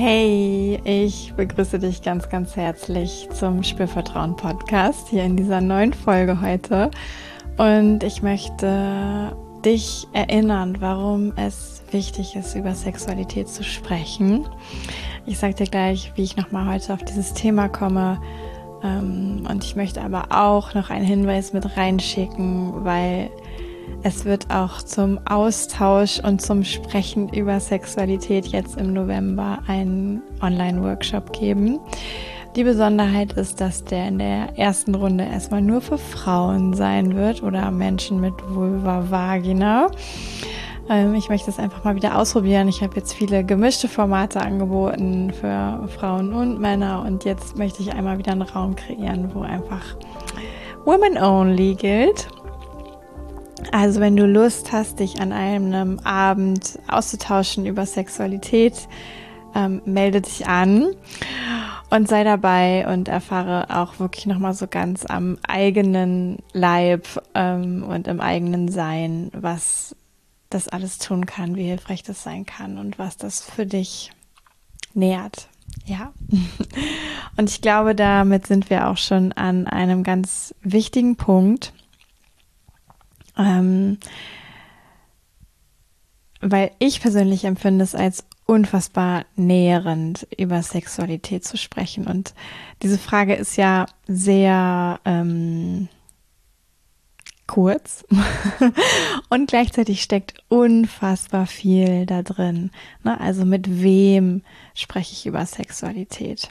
Hey, ich begrüße dich ganz, ganz herzlich zum Spürvertrauen Podcast hier in dieser neuen Folge heute. Und ich möchte dich erinnern, warum es wichtig ist, über Sexualität zu sprechen. Ich sage dir gleich, wie ich nochmal heute auf dieses Thema komme. Ähm, und ich möchte aber auch noch einen Hinweis mit reinschicken, weil es wird auch zum Austausch und zum Sprechen über Sexualität jetzt im November einen Online-Workshop geben. Die Besonderheit ist, dass der in der ersten Runde erstmal nur für Frauen sein wird oder Menschen mit Vulva Vagina. Ähm, ich möchte es einfach mal wieder ausprobieren. Ich habe jetzt viele gemischte Formate angeboten für Frauen und Männer und jetzt möchte ich einmal wieder einen Raum kreieren, wo einfach Women Only gilt. Also wenn du Lust hast, dich an einem Abend auszutauschen über Sexualität, ähm, melde dich an und sei dabei und erfahre auch wirklich nochmal so ganz am eigenen Leib ähm, und im eigenen Sein, was das alles tun kann, wie hilfreich das sein kann und was das für dich nährt. Ja. Und ich glaube, damit sind wir auch schon an einem ganz wichtigen Punkt ähm, weil ich persönlich empfinde es als unfassbar näherend, über Sexualität zu sprechen. Und diese Frage ist ja sehr ähm, kurz und gleichzeitig steckt unfassbar viel da drin. Ne? Also mit wem spreche ich über Sexualität?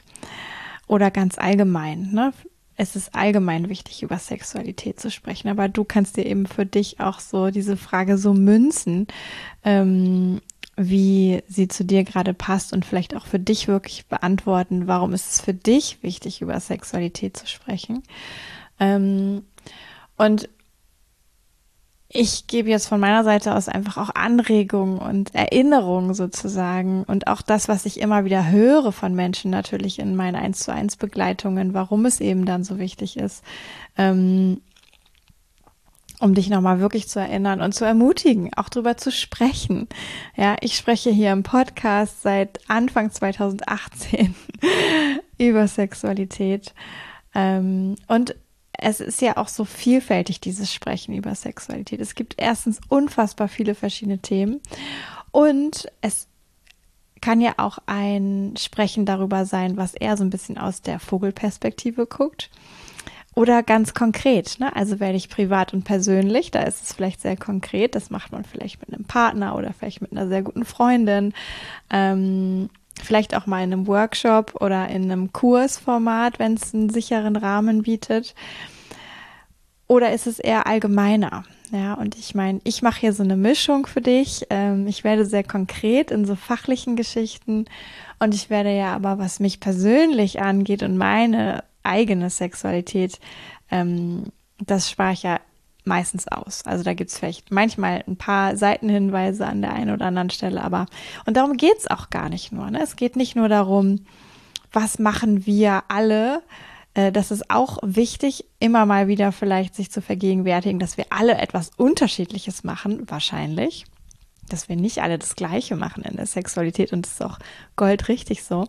Oder ganz allgemein. Ne? Es ist allgemein wichtig, über Sexualität zu sprechen. Aber du kannst dir eben für dich auch so diese Frage so münzen, ähm, wie sie zu dir gerade passt und vielleicht auch für dich wirklich beantworten, warum ist es für dich wichtig, über Sexualität zu sprechen. Ähm, und ich gebe jetzt von meiner Seite aus einfach auch Anregungen und Erinnerungen sozusagen und auch das, was ich immer wieder höre von Menschen natürlich in meinen 1 zu 1 Begleitungen, warum es eben dann so wichtig ist, ähm, um dich nochmal wirklich zu erinnern und zu ermutigen, auch drüber zu sprechen. Ja, ich spreche hier im Podcast seit Anfang 2018 über Sexualität. Ähm, und es ist ja auch so vielfältig, dieses Sprechen über Sexualität. Es gibt erstens unfassbar viele verschiedene Themen und es kann ja auch ein Sprechen darüber sein, was eher so ein bisschen aus der Vogelperspektive guckt. Oder ganz konkret, ne? also werde ich privat und persönlich, da ist es vielleicht sehr konkret, das macht man vielleicht mit einem Partner oder vielleicht mit einer sehr guten Freundin. Ähm, vielleicht auch mal in einem Workshop oder in einem Kursformat, wenn es einen sicheren Rahmen bietet. Oder ist es eher allgemeiner? Ja, und ich meine, ich mache hier so eine Mischung für dich. Ähm, ich werde sehr konkret in so fachlichen Geschichten und ich werde ja aber, was mich persönlich angeht und meine eigene Sexualität, ähm, das spare ich ja meistens aus. Also da gibt's vielleicht manchmal ein paar Seitenhinweise an der einen oder anderen Stelle, aber und darum geht's auch gar nicht nur. Ne? Es geht nicht nur darum, was machen wir alle. Äh, das ist auch wichtig, immer mal wieder vielleicht sich zu vergegenwärtigen, dass wir alle etwas Unterschiedliches machen, wahrscheinlich. Dass wir nicht alle das Gleiche machen in der Sexualität und das ist auch goldrichtig so.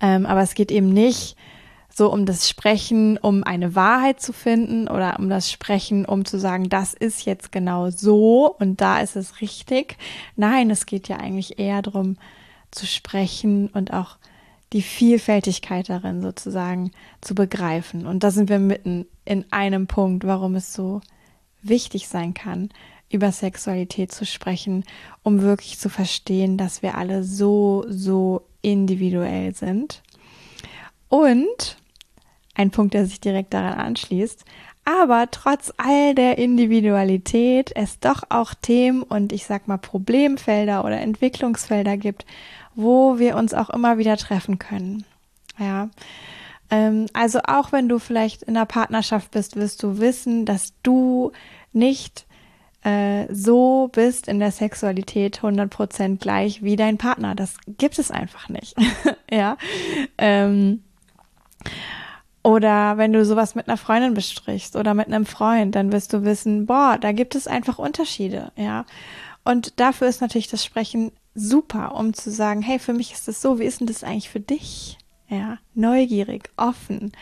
Ähm, aber es geht eben nicht so um das Sprechen, um eine Wahrheit zu finden oder um das Sprechen, um zu sagen, das ist jetzt genau so und da ist es richtig. Nein, es geht ja eigentlich eher darum zu sprechen und auch die Vielfältigkeit darin sozusagen zu begreifen. Und da sind wir mitten in einem Punkt, warum es so wichtig sein kann, über Sexualität zu sprechen, um wirklich zu verstehen, dass wir alle so, so individuell sind. Und ein Punkt, der sich direkt daran anschließt. Aber trotz all der Individualität es doch auch Themen und ich sag mal Problemfelder oder Entwicklungsfelder gibt, wo wir uns auch immer wieder treffen können. Ja. Ähm, also auch wenn du vielleicht in einer Partnerschaft bist, wirst du wissen, dass du nicht äh, so bist in der Sexualität 100% gleich wie dein Partner. Das gibt es einfach nicht. ja. Ähm, oder wenn du sowas mit einer Freundin besprichst oder mit einem Freund, dann wirst du wissen, boah, da gibt es einfach Unterschiede, ja. Und dafür ist natürlich das Sprechen super, um zu sagen, hey, für mich ist das so, wie ist denn das eigentlich für dich? Ja, neugierig, offen,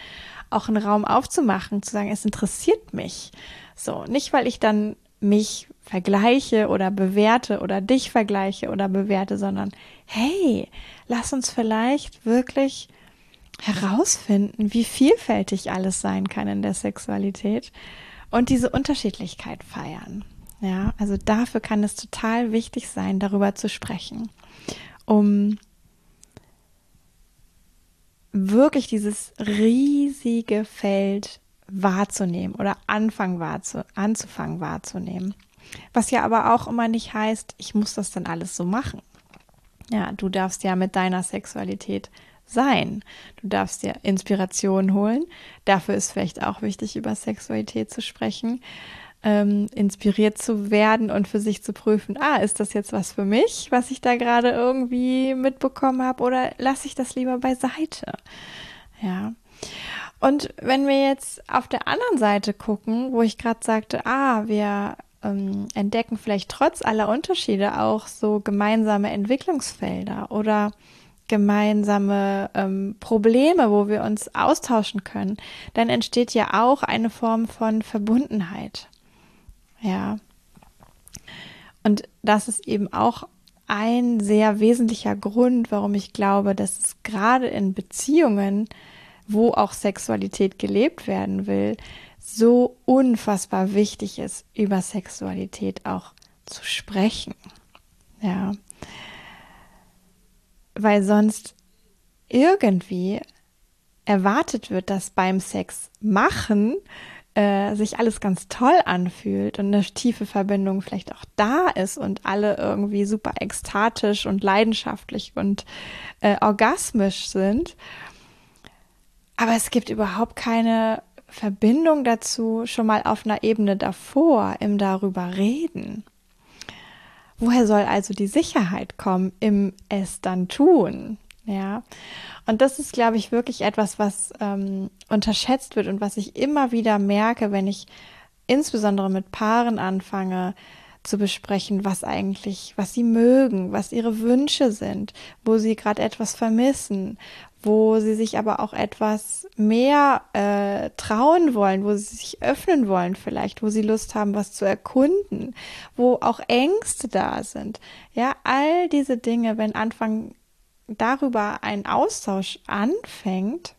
auch einen Raum aufzumachen, zu sagen, es interessiert mich. So, nicht weil ich dann mich vergleiche oder bewerte oder dich vergleiche oder bewerte, sondern hey, lass uns vielleicht wirklich herausfinden, wie vielfältig alles sein kann in der Sexualität und diese Unterschiedlichkeit feiern. Ja, also dafür kann es total wichtig sein, darüber zu sprechen, um wirklich dieses riesige Feld wahrzunehmen oder anfangen wahrzu anzufangen wahrzunehmen. Was ja aber auch immer nicht heißt, ich muss das dann alles so machen. Ja, du darfst ja mit deiner Sexualität sein. Du darfst dir Inspiration holen. Dafür ist vielleicht auch wichtig, über Sexualität zu sprechen, ähm, inspiriert zu werden und für sich zu prüfen, ah, ist das jetzt was für mich, was ich da gerade irgendwie mitbekommen habe, oder lasse ich das lieber beiseite? Ja. Und wenn wir jetzt auf der anderen Seite gucken, wo ich gerade sagte, ah, wir ähm, entdecken vielleicht trotz aller Unterschiede auch so gemeinsame Entwicklungsfelder oder gemeinsame ähm, Probleme, wo wir uns austauschen können, dann entsteht ja auch eine Form von Verbundenheit. Ja. Und das ist eben auch ein sehr wesentlicher Grund, warum ich glaube, dass es gerade in Beziehungen, wo auch Sexualität gelebt werden will, so unfassbar wichtig ist, über Sexualität auch zu sprechen. Ja. Weil sonst irgendwie erwartet wird, dass beim Sex machen äh, sich alles ganz toll anfühlt und eine tiefe Verbindung vielleicht auch da ist und alle irgendwie super ekstatisch und leidenschaftlich und äh, orgasmisch sind. Aber es gibt überhaupt keine Verbindung dazu schon mal auf einer Ebene davor im darüber reden. Woher soll also die Sicherheit kommen im es dann tun? Ja, und das ist, glaube ich, wirklich etwas, was ähm, unterschätzt wird und was ich immer wieder merke, wenn ich insbesondere mit Paaren anfange, zu besprechen, was eigentlich, was sie mögen, was ihre Wünsche sind, wo sie gerade etwas vermissen, wo sie sich aber auch etwas mehr äh, trauen wollen, wo sie sich öffnen wollen vielleicht, wo sie Lust haben, was zu erkunden, wo auch Ängste da sind. Ja, all diese Dinge, wenn Anfang darüber ein Austausch anfängt,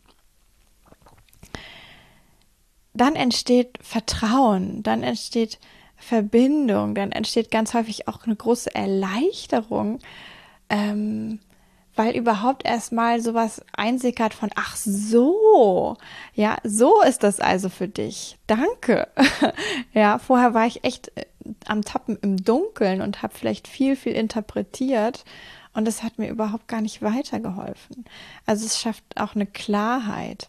dann entsteht Vertrauen, dann entsteht Verbindung, dann entsteht ganz häufig auch eine große Erleichterung, ähm, weil überhaupt erstmal sowas einsickert von, ach so, ja, so ist das also für dich. Danke. ja, vorher war ich echt äh, am Tappen im Dunkeln und habe vielleicht viel, viel interpretiert und es hat mir überhaupt gar nicht weitergeholfen. Also es schafft auch eine Klarheit.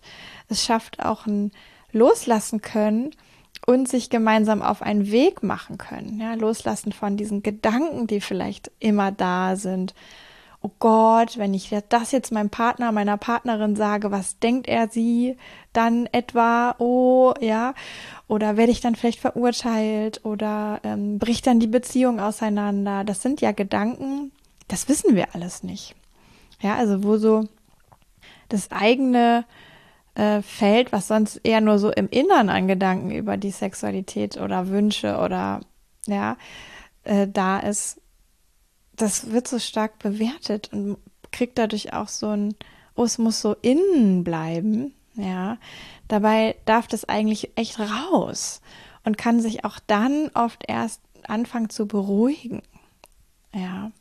Es schafft auch ein Loslassen können und sich gemeinsam auf einen Weg machen können. Ja, loslassen von diesen Gedanken, die vielleicht immer da sind oh Gott, wenn ich das jetzt meinem Partner, meiner Partnerin sage, was denkt er sie dann etwa, oh ja, oder werde ich dann vielleicht verurteilt oder ähm, bricht dann die Beziehung auseinander. Das sind ja Gedanken, das wissen wir alles nicht. Ja, also wo so das eigene äh, Feld, was sonst eher nur so im Innern an Gedanken über die Sexualität oder Wünsche oder ja, äh, da ist, das wird so stark bewertet und kriegt dadurch auch so ein, oh, es muss so innen bleiben, ja. Dabei darf das eigentlich echt raus und kann sich auch dann oft erst anfangen zu beruhigen, ja.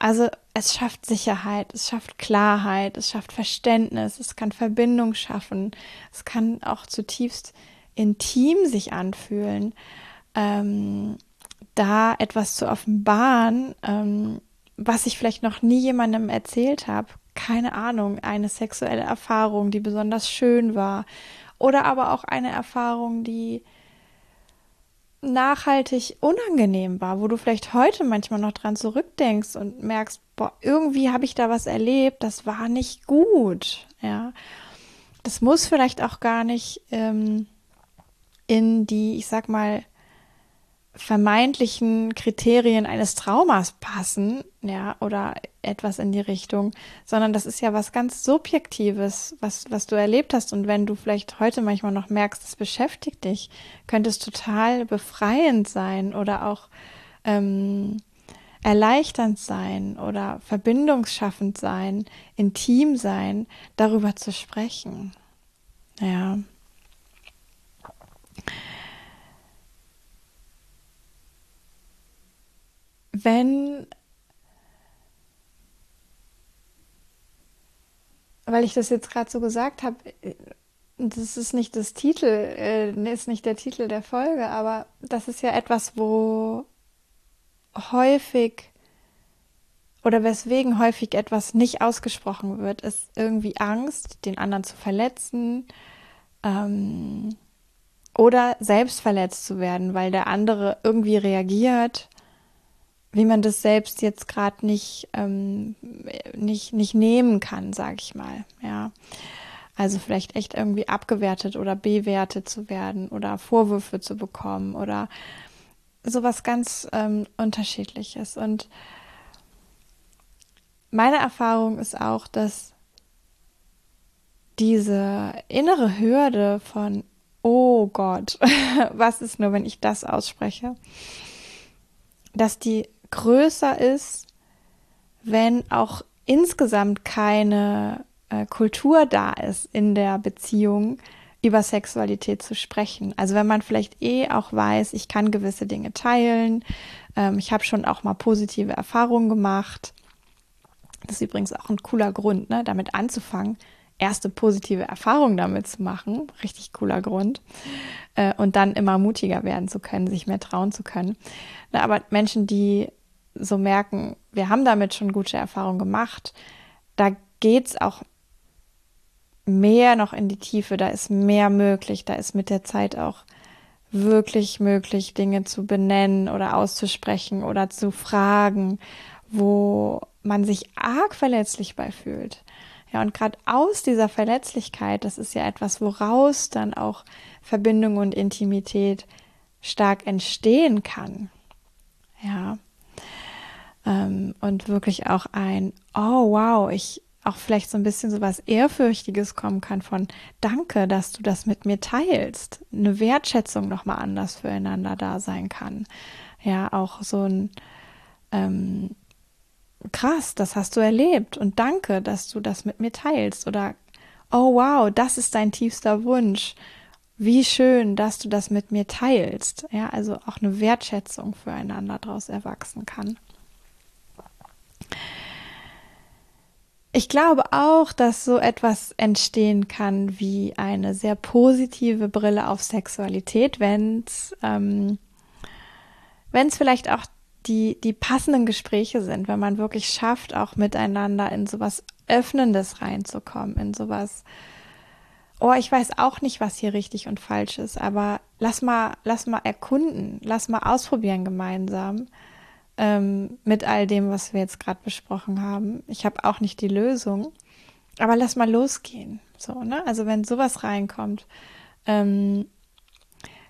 Also es schafft Sicherheit, es schafft Klarheit, es schafft Verständnis, es kann Verbindung schaffen, es kann auch zutiefst intim sich anfühlen. Ähm, da etwas zu offenbaren, ähm, was ich vielleicht noch nie jemandem erzählt habe. Keine Ahnung, eine sexuelle Erfahrung, die besonders schön war. Oder aber auch eine Erfahrung, die nachhaltig unangenehm war, wo du vielleicht heute manchmal noch dran zurückdenkst und merkst, boah, irgendwie habe ich da was erlebt, das war nicht gut. Ja, das muss vielleicht auch gar nicht ähm, in die, ich sag mal, vermeintlichen Kriterien eines Traumas passen, ja, oder etwas in die Richtung, sondern das ist ja was ganz Subjektives, was, was du erlebt hast. Und wenn du vielleicht heute manchmal noch merkst, es beschäftigt dich, könnte es total befreiend sein oder auch ähm, erleichternd sein oder verbindungsschaffend sein, intim sein, darüber zu sprechen. Ja. Wenn weil ich das jetzt gerade so gesagt habe, das ist nicht das Titel, äh, ist nicht der Titel der Folge, aber das ist ja etwas, wo häufig oder weswegen häufig etwas nicht ausgesprochen wird, ist irgendwie Angst, den anderen zu verletzen ähm, oder selbst verletzt zu werden, weil der andere irgendwie reagiert, wie man das selbst jetzt gerade nicht, ähm, nicht, nicht nehmen kann, sage ich mal. Ja. Also vielleicht echt irgendwie abgewertet oder bewertet zu werden oder Vorwürfe zu bekommen oder sowas ganz ähm, unterschiedliches. Und meine Erfahrung ist auch, dass diese innere Hürde von, oh Gott, was ist nur, wenn ich das ausspreche, dass die größer ist, wenn auch insgesamt keine äh, Kultur da ist in der Beziehung, über Sexualität zu sprechen. Also wenn man vielleicht eh auch weiß, ich kann gewisse Dinge teilen, ähm, ich habe schon auch mal positive Erfahrungen gemacht. Das ist übrigens auch ein cooler Grund, ne, damit anzufangen, erste positive Erfahrungen damit zu machen. Richtig cooler Grund. Äh, und dann immer mutiger werden zu können, sich mehr trauen zu können. Na, aber Menschen, die so merken, wir haben damit schon gute Erfahrungen gemacht, da geht es auch mehr noch in die Tiefe, da ist mehr möglich, da ist mit der Zeit auch wirklich möglich, Dinge zu benennen oder auszusprechen oder zu fragen, wo man sich arg verletzlich bei fühlt. Ja, und gerade aus dieser Verletzlichkeit, das ist ja etwas, woraus dann auch Verbindung und Intimität stark entstehen kann. Ja. Ähm, und wirklich auch ein, oh wow, ich, auch vielleicht so ein bisschen so was Ehrfürchtiges kommen kann von Danke, dass du das mit mir teilst. Eine Wertschätzung nochmal anders füreinander da sein kann. Ja, auch so ein ähm, krass, das hast du erlebt und danke, dass du das mit mir teilst. Oder oh wow, das ist dein tiefster Wunsch. Wie schön, dass du das mit mir teilst. Ja, also auch eine Wertschätzung füreinander daraus erwachsen kann. Ich glaube auch, dass so etwas entstehen kann wie eine sehr positive Brille auf Sexualität, wenn es ähm, vielleicht auch die, die passenden Gespräche sind, wenn man wirklich schafft, auch miteinander in sowas Öffnendes reinzukommen, in sowas, oh, ich weiß auch nicht, was hier richtig und falsch ist, aber lass mal, lass mal erkunden, lass mal ausprobieren gemeinsam ähm, mit all dem, was wir jetzt gerade besprochen haben. Ich habe auch nicht die Lösung, aber lass mal losgehen. So, ne? Also wenn sowas reinkommt, ähm,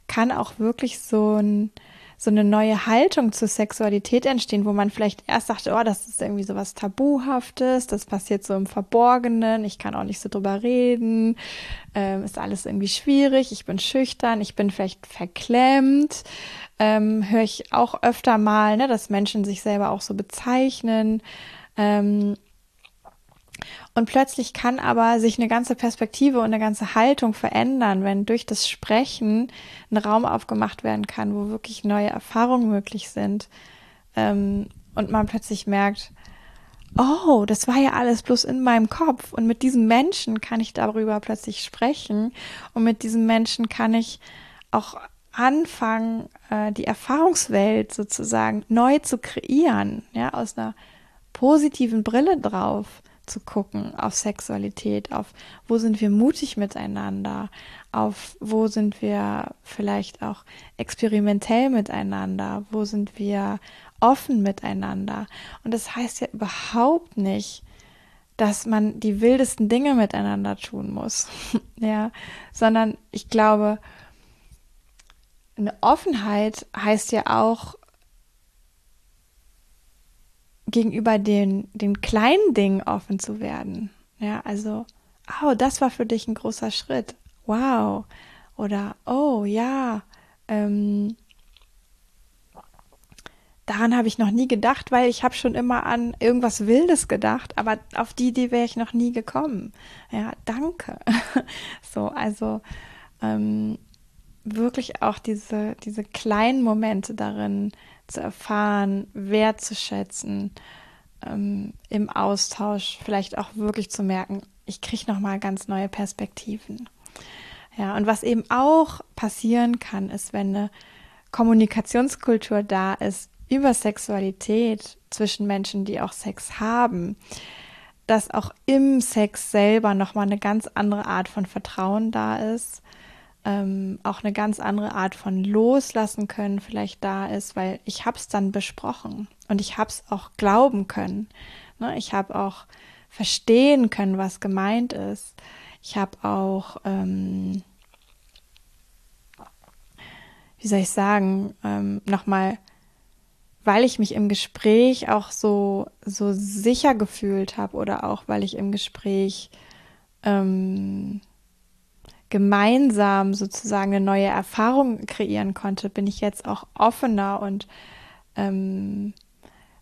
kann auch wirklich so ein so eine neue Haltung zur Sexualität entstehen, wo man vielleicht erst dachte, oh, das ist irgendwie so was Tabuhaftes, das passiert so im Verborgenen, ich kann auch nicht so drüber reden, ähm, ist alles irgendwie schwierig, ich bin schüchtern, ich bin vielleicht verklemmt, ähm, höre ich auch öfter mal, ne, dass Menschen sich selber auch so bezeichnen. Ähm, und plötzlich kann aber sich eine ganze Perspektive und eine ganze Haltung verändern, wenn durch das Sprechen ein Raum aufgemacht werden kann, wo wirklich neue Erfahrungen möglich sind. Ähm, und man plötzlich merkt, oh, das war ja alles bloß in meinem Kopf. Und mit diesem Menschen kann ich darüber plötzlich sprechen. Und mit diesem Menschen kann ich auch anfangen, äh, die Erfahrungswelt sozusagen neu zu kreieren, ja, aus einer positiven Brille drauf zu gucken auf Sexualität, auf wo sind wir mutig miteinander, auf wo sind wir vielleicht auch experimentell miteinander, wo sind wir offen miteinander. Und das heißt ja überhaupt nicht, dass man die wildesten Dinge miteinander tun muss, ja, sondern ich glaube, eine Offenheit heißt ja auch gegenüber den, den kleinen Dingen offen zu werden. Ja, also, oh, das war für dich ein großer Schritt. Wow. Oder, oh, ja, ähm, daran habe ich noch nie gedacht, weil ich habe schon immer an irgendwas Wildes gedacht, aber auf die Idee wäre ich noch nie gekommen. Ja, danke. so, also ähm, wirklich auch diese, diese kleinen Momente darin zu erfahren, wertzuschätzen, ähm, im Austausch vielleicht auch wirklich zu merken, ich kriege nochmal ganz neue Perspektiven. Ja, und was eben auch passieren kann, ist, wenn eine Kommunikationskultur da ist, über Sexualität zwischen Menschen, die auch Sex haben, dass auch im Sex selber nochmal eine ganz andere Art von Vertrauen da ist, ähm, auch eine ganz andere Art von Loslassen können vielleicht da ist, weil ich habe es dann besprochen und ich habe es auch glauben können. Ne? Ich habe auch verstehen können, was gemeint ist. Ich habe auch, ähm, wie soll ich sagen, ähm, nochmal weil ich mich im Gespräch auch so, so sicher gefühlt habe oder auch weil ich im Gespräch ähm, gemeinsam sozusagen eine neue Erfahrung kreieren konnte, bin ich jetzt auch offener und ähm,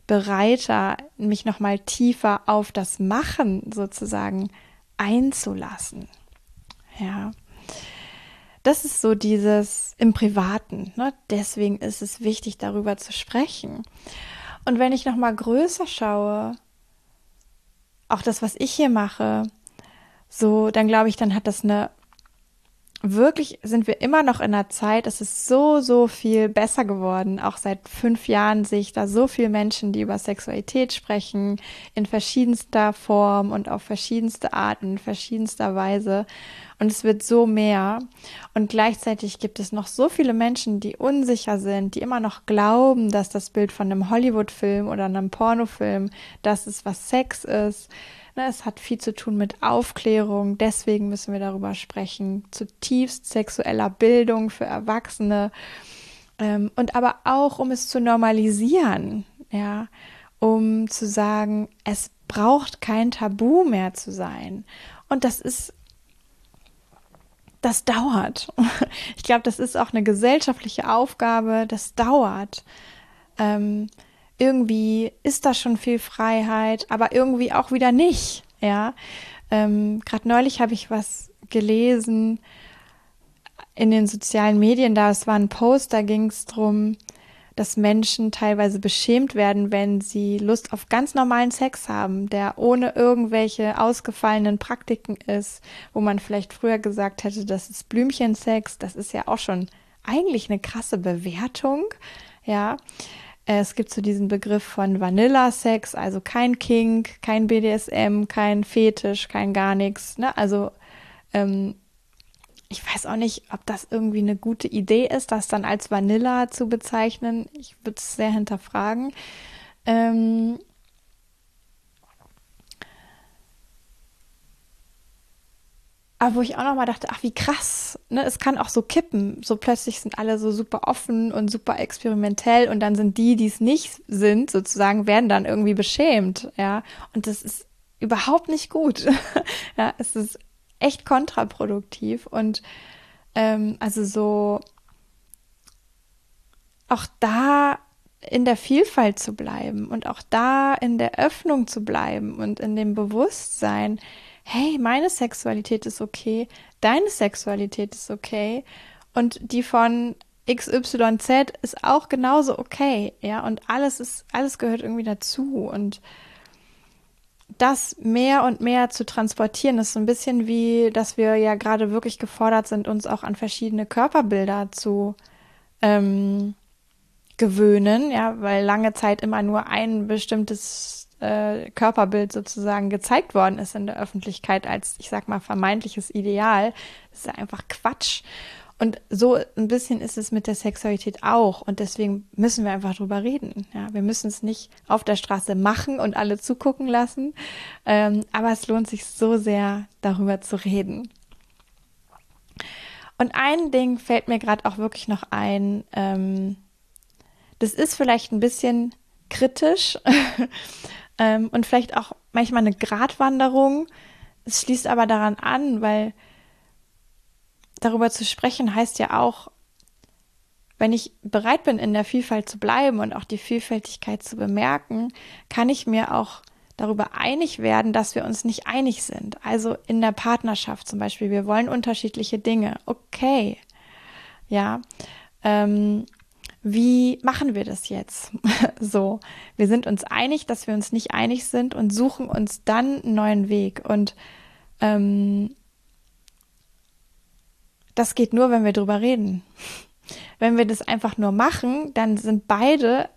bereiter, mich nochmal tiefer auf das Machen sozusagen einzulassen. Ja das ist so dieses im Privaten. Ne? Deswegen ist es wichtig, darüber zu sprechen. Und wenn ich noch mal größer schaue, auch das, was ich hier mache, so, dann glaube ich, dann hat das eine wirklich sind wir immer noch in einer Zeit, es ist so, so viel besser geworden. Auch seit fünf Jahren sehe ich da so viele Menschen, die über Sexualität sprechen, in verschiedenster Form und auf verschiedenste Arten, verschiedenster Weise. Und es wird so mehr. Und gleichzeitig gibt es noch so viele Menschen, die unsicher sind, die immer noch glauben, dass das Bild von einem Hollywood-Film oder einem Pornofilm das ist, was Sex ist es hat viel zu tun mit Aufklärung, deswegen müssen wir darüber sprechen. Zutiefst sexueller Bildung für Erwachsene ähm, und aber auch, um es zu normalisieren, ja, um zu sagen, es braucht kein Tabu mehr zu sein. Und das ist das dauert. Ich glaube, das ist auch eine gesellschaftliche Aufgabe, das dauert. Ähm, irgendwie ist da schon viel Freiheit, aber irgendwie auch wieder nicht. Ja, ähm, gerade neulich habe ich was gelesen in den sozialen Medien. Da es war ein Post, da ging es darum, dass Menschen teilweise beschämt werden, wenn sie Lust auf ganz normalen Sex haben, der ohne irgendwelche ausgefallenen Praktiken ist, wo man vielleicht früher gesagt hätte, das ist Blümchensex. Das ist ja auch schon eigentlich eine krasse Bewertung. Ja, es gibt so diesen Begriff von Vanilla-Sex, also kein Kink, kein BDSM, kein Fetisch, kein gar nichts. Ne? Also ähm, ich weiß auch nicht, ob das irgendwie eine gute Idee ist, das dann als Vanilla zu bezeichnen. Ich würde es sehr hinterfragen. Ähm, Aber wo ich auch nochmal dachte, ach wie krass, ne, es kann auch so kippen. So plötzlich sind alle so super offen und super experimentell und dann sind die, die es nicht sind, sozusagen, werden dann irgendwie beschämt, ja. Und das ist überhaupt nicht gut. ja, es ist echt kontraproduktiv und ähm, also so auch da in der Vielfalt zu bleiben und auch da in der Öffnung zu bleiben und in dem Bewusstsein, hey, meine Sexualität ist okay, deine Sexualität ist okay. Und die von XYZ ist auch genauso okay, ja, und alles ist, alles gehört irgendwie dazu. Und das mehr und mehr zu transportieren, ist so ein bisschen wie, dass wir ja gerade wirklich gefordert sind, uns auch an verschiedene Körperbilder zu ähm, gewöhnen, ja, weil lange Zeit immer nur ein bestimmtes äh, Körperbild sozusagen gezeigt worden ist in der Öffentlichkeit als, ich sag mal, vermeintliches Ideal. Das ist einfach Quatsch. Und so ein bisschen ist es mit der Sexualität auch. Und deswegen müssen wir einfach drüber reden. Ja, wir müssen es nicht auf der Straße machen und alle zugucken lassen. Ähm, aber es lohnt sich so sehr, darüber zu reden. Und ein Ding fällt mir gerade auch wirklich noch ein. Ähm, das ist vielleicht ein bisschen kritisch ähm, und vielleicht auch manchmal eine Gratwanderung. Es schließt aber daran an, weil darüber zu sprechen heißt ja auch, wenn ich bereit bin, in der Vielfalt zu bleiben und auch die Vielfältigkeit zu bemerken, kann ich mir auch darüber einig werden, dass wir uns nicht einig sind. Also in der Partnerschaft zum Beispiel, wir wollen unterschiedliche Dinge. Okay, ja. Ähm, wie machen wir das jetzt? so, wir sind uns einig, dass wir uns nicht einig sind und suchen uns dann einen neuen Weg. Und ähm, das geht nur, wenn wir drüber reden. Wenn wir das einfach nur machen, dann sind beide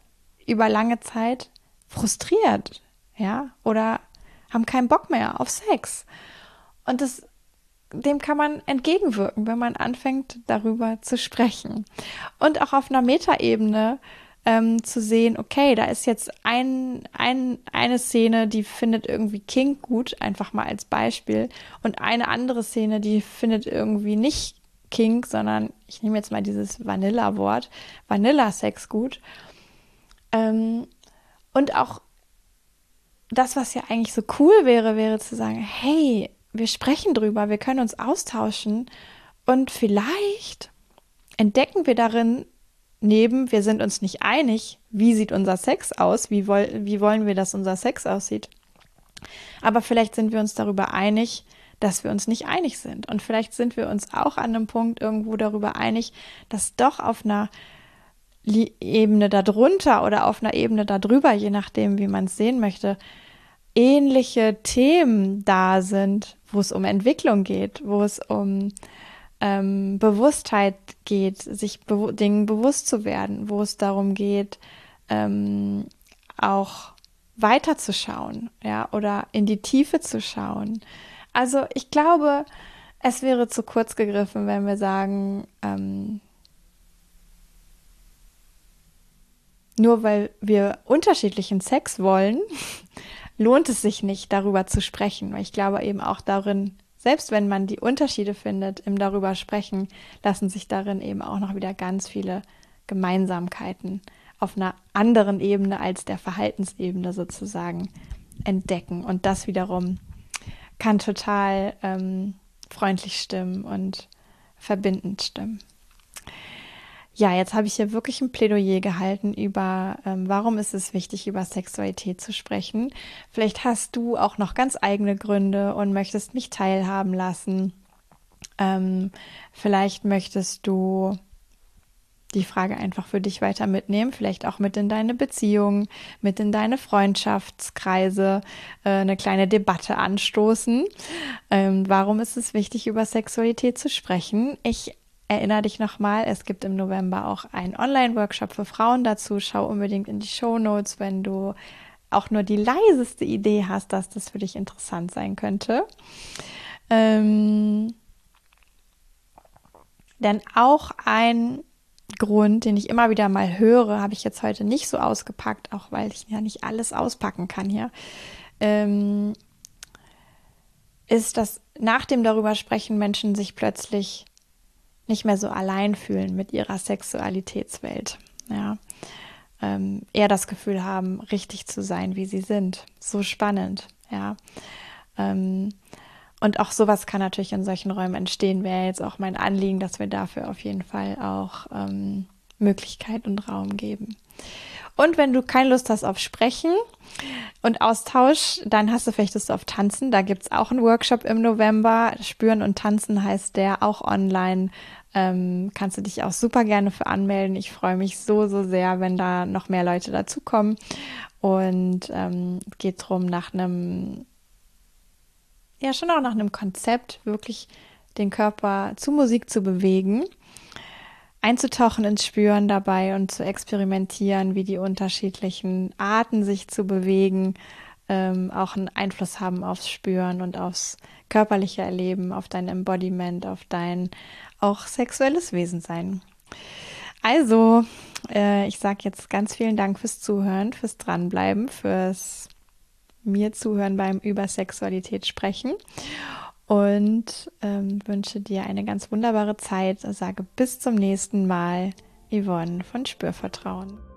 über lange Zeit frustriert, ja, oder haben keinen Bock mehr auf Sex. Und das, dem kann man entgegenwirken, wenn man anfängt, darüber zu sprechen. Und auch auf einer Metaebene ähm, zu sehen, okay, da ist jetzt ein, ein, eine Szene, die findet irgendwie King gut, einfach mal als Beispiel, und eine andere Szene, die findet irgendwie nicht Kink, sondern ich nehme jetzt mal dieses Vanilla-Wort, Vanilla-Sex gut. Ähm, und auch das, was ja eigentlich so cool wäre, wäre zu sagen, hey, wir sprechen drüber, wir können uns austauschen und vielleicht entdecken wir darin neben, wir sind uns nicht einig, wie sieht unser Sex aus, wie, woll, wie wollen wir, dass unser Sex aussieht. Aber vielleicht sind wir uns darüber einig, dass wir uns nicht einig sind. Und vielleicht sind wir uns auch an einem Punkt irgendwo darüber einig, dass doch auf einer Ebene darunter oder auf einer Ebene darüber, je nachdem, wie man es sehen möchte, ähnliche Themen da sind, wo es um Entwicklung geht, wo es um ähm, Bewusstheit geht, sich be Dingen bewusst zu werden, wo es darum geht, ähm, auch weiterzuschauen, ja, oder in die Tiefe zu schauen, also ich glaube, es wäre zu kurz gegriffen, wenn wir sagen, ähm, nur weil wir unterschiedlichen Sex wollen, lohnt es sich nicht, darüber zu sprechen. Ich glaube eben auch darin, selbst wenn man die Unterschiede findet im darüber sprechen, lassen sich darin eben auch noch wieder ganz viele Gemeinsamkeiten auf einer anderen Ebene als der Verhaltensebene sozusagen entdecken. Und das wiederum kann total ähm, freundlich stimmen und verbindend stimmen. Ja, jetzt habe ich hier wirklich ein Plädoyer gehalten über, ähm, warum ist es wichtig, über Sexualität zu sprechen. Vielleicht hast du auch noch ganz eigene Gründe und möchtest mich teilhaben lassen. Ähm, vielleicht möchtest du die Frage einfach für dich weiter mitnehmen, vielleicht auch mit in deine Beziehung, mit in deine Freundschaftskreise, äh, eine kleine Debatte anstoßen. Ähm, warum ist es wichtig, über Sexualität zu sprechen? Ich erinnere dich nochmal, es gibt im November auch einen Online-Workshop für Frauen dazu. Schau unbedingt in die Show Notes, wenn du auch nur die leiseste Idee hast, dass das für dich interessant sein könnte. Ähm, denn auch ein Grund, den ich immer wieder mal höre, habe ich jetzt heute nicht so ausgepackt, auch weil ich ja nicht alles auspacken kann hier, ähm, ist, dass nach dem darüber sprechen Menschen sich plötzlich nicht mehr so allein fühlen mit ihrer Sexualitätswelt. Ja. Ähm, eher das Gefühl haben, richtig zu sein, wie sie sind. So spannend, ja. Ähm, und auch sowas kann natürlich in solchen Räumen entstehen, wäre jetzt auch mein Anliegen, dass wir dafür auf jeden Fall auch ähm, Möglichkeit und Raum geben. Und wenn du keine Lust hast auf Sprechen und Austausch, dann hast du vielleicht Lust auf Tanzen. Da gibt es auch einen Workshop im November. Spüren und Tanzen heißt der auch online. Ähm, kannst du dich auch super gerne für anmelden. Ich freue mich so, so sehr, wenn da noch mehr Leute dazukommen. Und ähm, geht darum, nach einem ja schon auch nach einem Konzept, wirklich den Körper zu Musik zu bewegen, einzutauchen ins Spüren dabei und zu experimentieren, wie die unterschiedlichen Arten sich zu bewegen ähm, auch einen Einfluss haben aufs Spüren und aufs körperliche Erleben, auf dein Embodiment, auf dein auch sexuelles Wesen sein. Also, äh, ich sage jetzt ganz vielen Dank fürs Zuhören, fürs Dranbleiben, fürs mir zuhören beim über Sexualität sprechen. und ähm, wünsche dir eine ganz wunderbare Zeit. Sage bis zum nächsten Mal, Yvonne von Spürvertrauen.